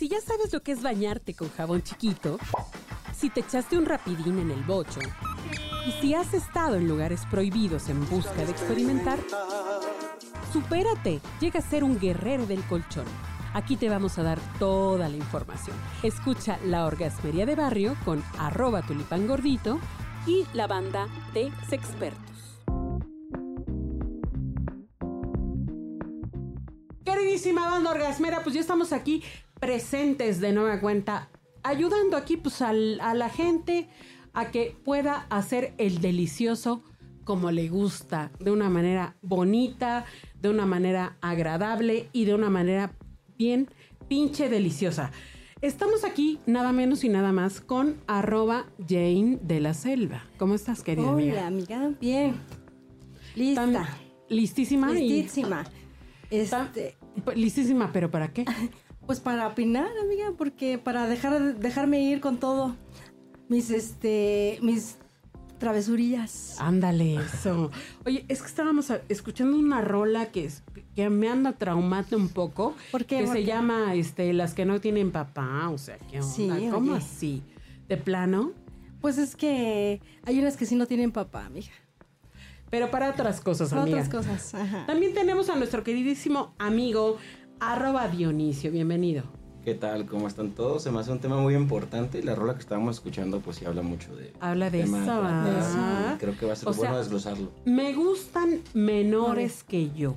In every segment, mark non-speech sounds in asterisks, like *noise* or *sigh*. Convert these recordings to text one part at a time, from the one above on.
Si ya sabes lo que es bañarte con jabón chiquito, si te echaste un rapidín en el bocho, y si has estado en lugares prohibidos en busca de experimentar, supérate, llega a ser un guerrero del colchón. Aquí te vamos a dar toda la información. Escucha La Orgasmería de Barrio con arroba tulipangordito y la banda de Sexpertos. Queridísima banda orgasmera, pues ya estamos aquí presentes de nueva cuenta, ayudando aquí pues al- a la gente a que pueda hacer el delicioso como le gusta, de una manera bonita, de una manera agradable y de una manera bien pinche deliciosa. Estamos aquí nada menos y nada más con arroba Jane de la Selva. ¿Cómo estás, querida Hola, amiga? amiga, bien. Lista. Tan- listísima Listísima. Este, listísima, pero ¿para qué? *laughs* pues para opinar, amiga, porque para dejar dejarme ir con todo mis este mis travesurillas. Ándale, eso. Oye, es que estábamos escuchando una rola que, es- que me anda traumando un poco. ¿Por qué? Que ¿Por se qué? llama este, Las que no tienen papá. O sea, ¿qué onda? Sí, ¿Cómo oye. así? ¿De plano? Pues es que hay unas que sí no tienen papá, amiga. Pero para otras cosas, Para amiga. otras cosas. Ajá. También tenemos a nuestro queridísimo amigo, arroba Dionisio. Bienvenido. ¿Qué tal? ¿Cómo están todos? Se me hace un tema muy importante y la rola que estábamos escuchando pues sí habla mucho de... Habla de eso, Creo que va a ser O bueno sea, desglosarlo. Me gustan menores que yo.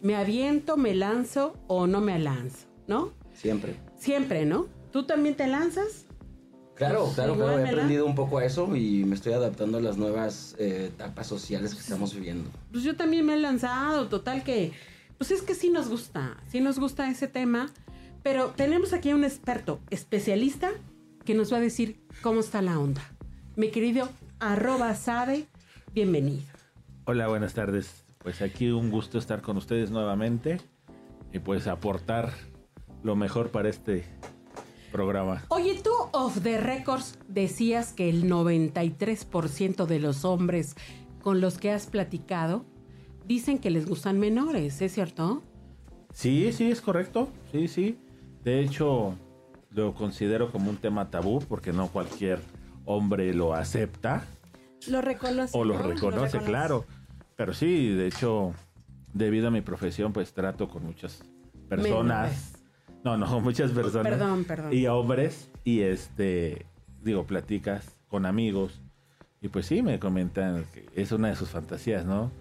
Me aviento, me lanzo o no me lanzo, ¿no? Siempre. Siempre, ¿no? ¿Tú también te lanzas? Claro, Pues, claro, claro. He aprendido un poco a eso y me estoy adaptando a las nuevas eh, etapas sociales que estamos viviendo. Pues yo también me he lanzado, total que, pues es que sí nos gusta, sí nos gusta ese tema, pero tenemos aquí a un experto, especialista, que nos va a decir cómo está la onda. Mi querido arroba sabe, bienvenido. Hola, buenas tardes. Pues aquí un gusto estar con ustedes nuevamente y pues aportar lo mejor para este programa. Oye, tú off the records decías que el 93% de los hombres con los que has platicado dicen que les gustan menores, ¿es cierto? Sí, sí, es correcto. Sí, sí. De hecho, lo considero como un tema tabú porque no cualquier hombre lo acepta Lo reconoce. o lo ¿no? reconoce, claro. Pero sí, de hecho, debido a mi profesión, pues trato con muchas personas. No, no, muchas personas. Perdón, perdón. Y hombres. Y este, digo, platicas con amigos. Y pues sí, me comentan que es una de sus fantasías, ¿no?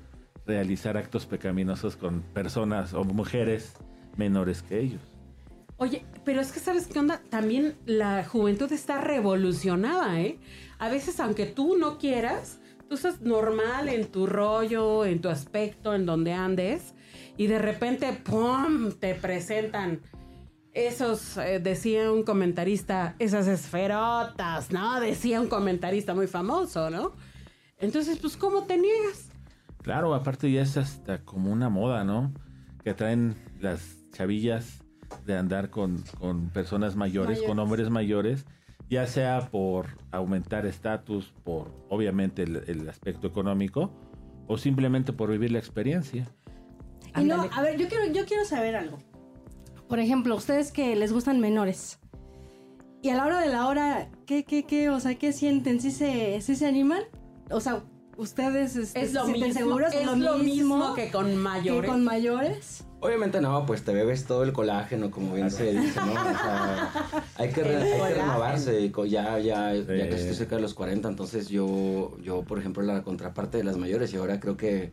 Realizar actos pecaminosos con personas o mujeres menores que ellos. Oye, pero es que sabes qué onda, también la juventud está revolucionada, ¿eh? A veces, aunque tú no quieras, tú estás normal en tu rollo, en tu aspecto, en donde andes, y de repente, ¡pum!, te presentan esos, eh, decía un comentarista, esas esferotas, ¿no? Decía un comentarista muy famoso, ¿no? Entonces, pues, ¿cómo te niegas? Claro, aparte ya es hasta como una moda, ¿no? Que traen las chavillas de andar con, con personas mayores, con hombres mayores, ya sea por aumentar estatus, por obviamente el, el aspecto económico, o simplemente por vivir la experiencia. Y no, a ver, yo quiero, yo quiero saber algo. Por ejemplo, ustedes que les gustan menores. Y a la hora de la hora, ¿qué, qué, qué? O sea, ¿qué sienten? ¿Sí se, sí se animan? O sea, ustedes este, Es lo se mismo, seguros, es lo mismo que con mayores. que con mayores. Obviamente no, pues te bebes todo el colágeno, como bien se dice, ¿no? O sea, hay que, re- hay que renovarse, y ya, ya, ya que estoy cerca de los 40, entonces yo, yo, por ejemplo, la contraparte de las mayores, y ahora creo que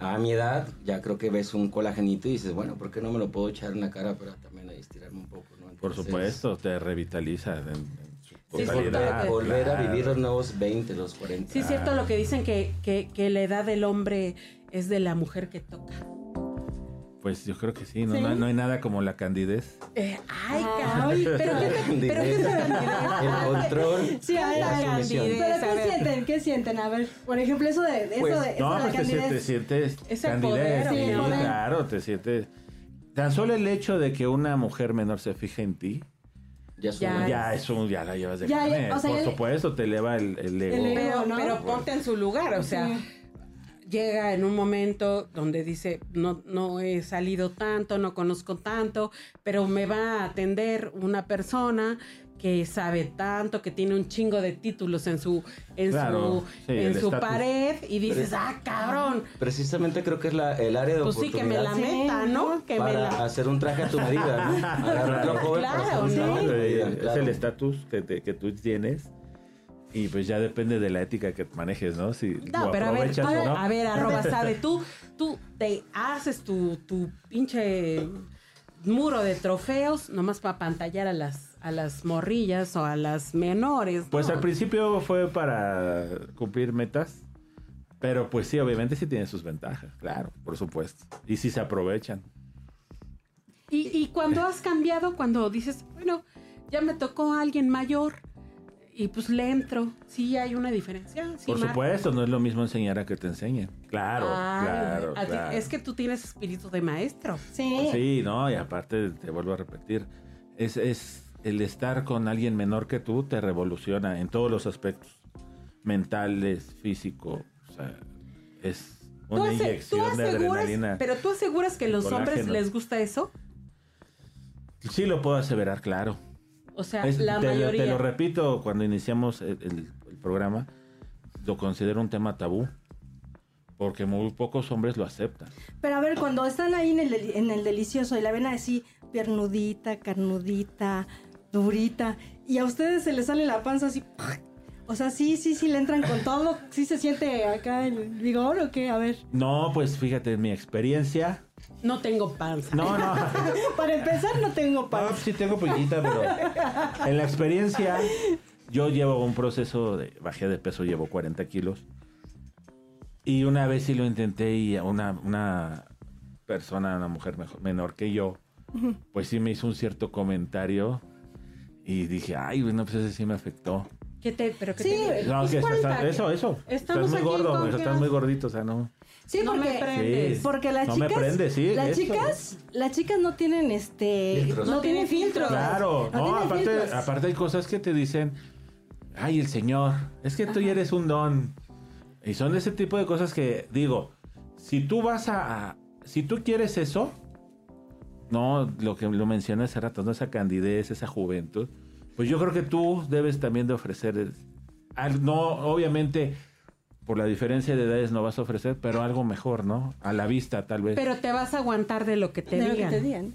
a mi edad, ya creo que ves un colagenito y dices, bueno, ¿por qué no me lo puedo echar en la cara para también ahí estirarme un poco, ¿no? Por Entonces, supuesto, te revitaliza en, en su Sí, totalidad, volver, volver a vivir los nuevos 20, los 40. Sí, es cierto lo que dicen que, que, que la edad del hombre es de la mujer que toca. Pues yo creo que sí, no, Sí. no hay- no hay nada como la candidez. Eh, ay, Ah. caray, pero qué te, pero qué te el control, Sí, a ver, la candidez. Pero ¿qué sienten? ¿Qué sienten? A ver, por ejemplo, eso de, de Pues, eso de, eso No, de la pues te sientes, candidez. te sientes Es el candidez, poder, sí, claro, te sientes. Tan solo el hecho de que una mujer menor se fije en ti, Ya, Ya. suena. ya es un, ya la llevas de Ya, ya, carne. o sea, Por ya- supuesto, te eleva el, el ego. El ego. Pero, ¿no? pero ponte en su lugar, o sea, Sí. llega en un momento donde dice, no, no he salido tanto, no conozco tanto, pero me va a atender una persona que sabe tanto, que tiene un chingo de títulos en su, en Claro, su, sí, en su pared y dices, Pero- ah, cabrón. Precisamente creo que es la, el área de Pues sí, que me la oportunidad meta, ¿no? Que me para la... hacer un traje a tu medida, ¿no? *laughs* Agarrar otro joven para hacer Claro, un sí. traje a tu medida, es el estatus que, te- que tú tienes y pues ya depende de la ética que manejes, ¿no? Si No, lo pero a ver, aprovechas a o ver, no. a ver, arroba *laughs* sabe, tú, tú te haces tu, tu pinche muro de trofeos nomás para pantallar a las, a las morrillas o a las menores. Pues ¿no? al principio fue para cumplir metas, pero pues sí, obviamente sí tiene sus ventajas, claro, por supuesto. Y sí se aprovechan. Y, y cuando has cambiado, cuando dices, bueno, ya me tocó a alguien mayor y pues le entro, sí hay una diferencia. Sí, por marca. supuesto, no es lo mismo enseñar a que te enseñen. Claro, Ay, claro, ti- claro. Es que tú tienes espíritu de maestro. Sí. Sí, no, y aparte te vuelvo a repetir, es, es el estar con alguien menor que tú te revoluciona en todos los aspectos, mentales, físico, o sea, es una tú inyección de adrenalina. Pero tú aseguras que a los hombres les gusta eso. Sí lo puedo aseverar, claro. O sea, Es- la te, mayoría. te lo repito, cuando iniciamos el, el- el programa, lo considero un tema tabú, porque muy pocos hombres lo aceptan. Pero a ver, cuando están ahí en el, deli- en el delicioso y la ven así, piernudita, carnudita, durita, y a ustedes se les sale la panza así. O sea, sí, sí, sí, le entran con todo. Sí se siente acá el vigor o qué, a ver. No, pues fíjate, en mi experiencia, No tengo panza. no, no. *laughs* Para empezar, no tengo No, panza. sí tengo pollita, pero en la experiencia yo llevo un proceso de bajé de peso, llevo 40 kilos. Y una vez sí lo intenté y a una, una persona, una mujer mejor, menor que yo, pues sí me hizo un cierto comentario y dije, ay, bueno, pues ese sí me afectó. ¿Qué te, pero qué Sí, te- No, que estás- cuenta, eso, eso. Estamos estás muy gordo, o sea, estás muy gordito, o sea, no. Sí, No me porque, prendes. porque las No me chicas, prende, sí, las eso. chicas, las chicas no tienen este, Filtros. no, tienen filtros. Claro, no, aparte, filtros. aparte hay cosas que te dicen, ay, el Señor, es que tú ya eres un don. Y son ese tipo de cosas que digo, si tú vas a, a- si tú quieres eso, no, lo que lo mencioné hace rato, no esa candidez, esa juventud, pues yo creo que tú debes también de ofrecer, al- no, obviamente, por la diferencia de edades no vas a ofrecer, pero algo mejor, ¿no? A la vista, tal vez. Pero te vas a aguantar de lo que te de lo que digan. te digan.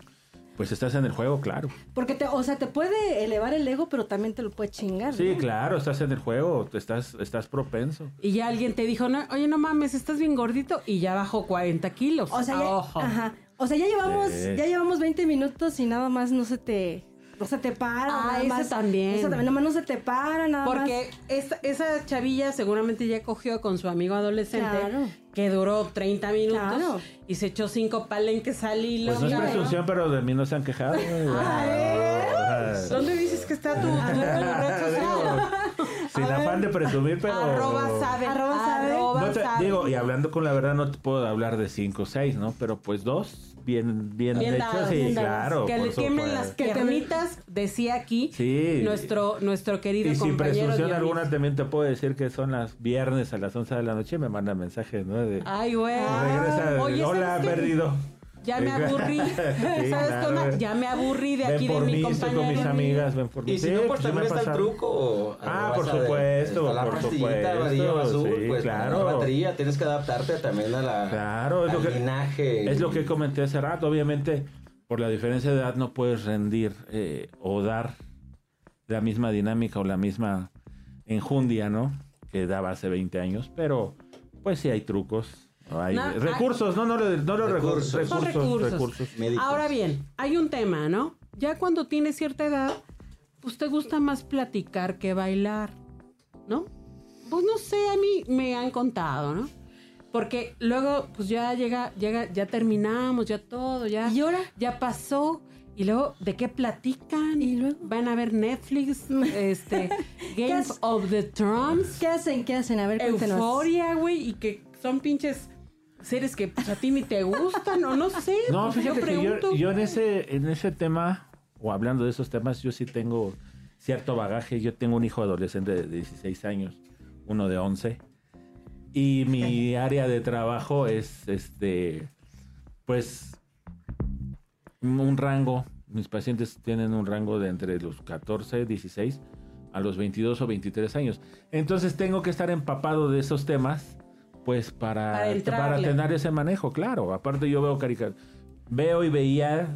Pues estás en el juego, claro. Porque te, o sea, te puede elevar el ego, pero también te lo puede chingar. Sí, ¿no? claro, estás en el juego, estás, estás propenso. Y ya alguien te dijo, no, oye, no mames, estás bien gordito y ya bajó 40 kilos. O sea, ya, Ojo. ajá. O sea, ya llevamos, Sí. ya llevamos 20 minutos y nada más no se te, no se te para. Ah, nada eso más, también. Eso también, nada más no se te para, nada Porque esa, esa chavilla seguramente ya cogió con su amigo adolescente Claro. que duró 30 minutos Claro. y se echó cinco palenques al hilo. Pues no es presunción, pero de mí no se han quejado. Ah, ¿Dónde dices que está tu, tu, tu red social? Sin afán de presumir, pero... Arroba sabe. Arroba sabe. arroba No te- sabe. digo, y hablando con la verdad, no te puedo hablar de cinco o seis, ¿no? Pero pues dos, bien, bien, Bien hechos, dados, bien dados. claro. Que le quemen las piernitas, decía aquí Sí. nuestro, nuestro querido Y sin presunción alguna también te puedo decir que son las viernes a las 11 de la noche y me mandan mensajes, ¿no? De, Ay, güey. regresa, Oye, hola, ¿sabes qué? Ya me aburrí. *laughs* Sí, ¿Sabes claro. Ya me aburrí de ven aquí de por mi mí, estoy compañero. con mis amigas, ven por mí. Y si Sí, no, pues también ha está el truco. Ah, por supuesto, está la por pastillita supuesto, amarillo azul, sí, pues claro. la batería, tienes que adaptarte también a la, Claro, es lo al que- linaje. Es lo que comenté hace rato. Obviamente, por la diferencia de edad no puedes rendir eh, o dar la misma dinámica o la misma enjundia, ¿no? Que daba hace 20 años. Pero, pues sí hay trucos. Hay No, hay- recursos, no, no, no los recursos. Recursos. Son Recursos, recursos. Ahora bien, hay un tema, ¿no? Ya cuando tienes cierta edad, pues te gusta más platicar que bailar, ¿no? Pues no sé, a mí me han contado, ¿no? Porque luego, pues ya llega, llega, ya terminamos, ya todo, ya, ¿Y ahora? ya pasó. Y luego, ¿de qué platican? ¿Y luego? Van a ver Netflix, *laughs* este, Games of the Thrones, ¿Qué hacen? ¿Qué hacen? A ver, cuéntenos. Euforia, güey, y que son pinches seres que pues, a ti ni te gustan, o no sé. *laughs* No, pues, fíjate yo que yo, pregunto. yo en ese en ese tema, o hablando de esos temas, yo sí tengo cierto bagaje. Yo tengo un hijo adolescente de 16 años, uno de 11. Y mi área de trabajo es, este, pues, un rango. Mis pacientes tienen un rango de entre los 14, 16 a los 22 o 23 años. Entonces tengo que estar empapado de esos temas, pues para, Para tener ese manejo, claro. Aparte yo veo caricaturas, veo y veía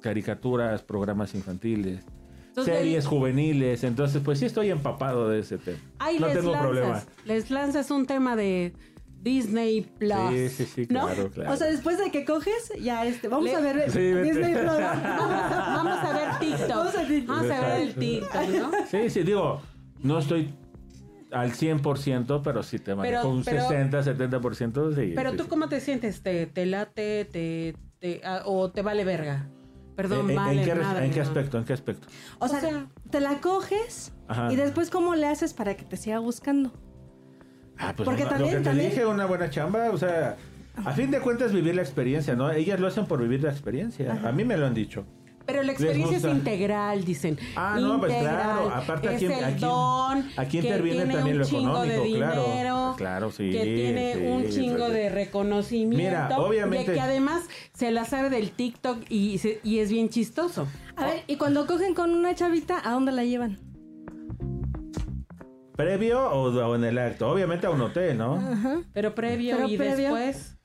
caricaturas, programas infantiles, Entonces, series juveniles, entonces pues sí estoy empapado de ese tema. No tengo lanzas, problema. Les lanzas un tema de Disney Plus. Sí, sí, sí, ¿no? claro, claro. O sea, después de que coges, ya este, vamos Le- a ver Sí. Disney Plus. *laughs* Vamos, a, ver TikTok. Vamos a TikTok. Vamos a ver el TikTok, ¿no? Sí, sí, digo, no estoy al 100%, pero sí te manejo Pero- un pero- 60, 70%, sí. Pero sí, tú sí. cómo te sientes, te, te late, te, te- ah, o te vale verga. Perdón, ¿En, en- vale en qué, madre, en qué aspecto? ¿En qué aspecto? O sea, O sea- te la coges Ajá. y después cómo le haces para que te siga buscando. Ah, pues Porque una- también- lo que te también- dije, una buena chamba, o sea, a fin de cuentas vivir la experiencia, ¿no? Ellas lo hacen por vivir la experiencia. A mí me lo han dicho. Pero la experiencia es integral, dicen. Ah, no, pues claro. Aparte es aquí, el aquí, don, aquí que interviene tiene también un lo chingo de económico, claro. dinero, Claro, sí, que tiene sí, un chingo sí. de reconocimiento, Mira, obviamente- y que además se la sabe del TikTok y, se- y es bien chistoso. A ver, y cuando cogen con una chavita, ¿a dónde la llevan? ¿Previo o, o en el acto? Obviamente a un hotel, ¿no? Pero previo Pero y previo. después.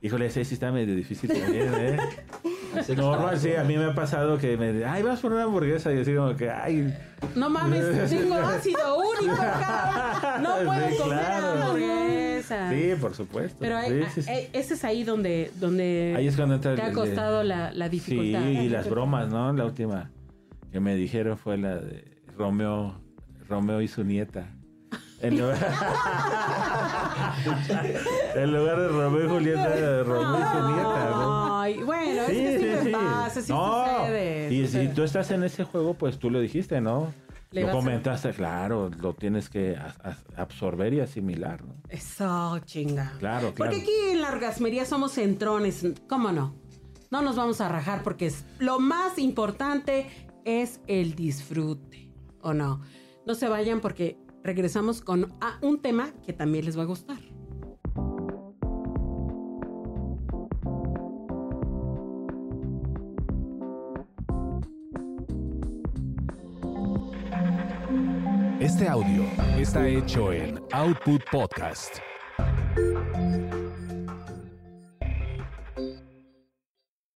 Híjole, ese sí está medio difícil también, ¿eh? *laughs* Está- sí, a mí me ha pasado que me ay, vas por una hamburguesa y así como que, ay, No mames, *laughs* tengo ácido úrico, cabrón. No puedo Sí, comer claro. hamburguesa. sí, por supuesto. Pero hay- Sí, sí, sí. eh, ese es ahí donde, donde Ahí es cuando entra te ha costado la, la Sí, dificultad. y las bromas, ¿no? La última que me dijeron fue la de Romeo, Romeo y su nieta. En lugar, *laughs* en lugar de Romeo y Julieta, Romeo y su nieta, ¿no? Ay, bueno, es que sí, me pasa, sí no, sucede. y sucede. si tú estás en ese juego, pues tú lo dijiste, ¿no? Lo a- comentaste, claro, lo tienes que absorber y asimilar, ¿no? Eso, chinga. Claro, claro. Porque aquí en la orgasmería somos centrones, ¿cómo no? No nos vamos a rajar porque es, lo más importante es el disfrute, ¿o no? No se vayan porque regresamos con ah, un tema que también les va a gustar. Este audio está hecho en Output Podcast.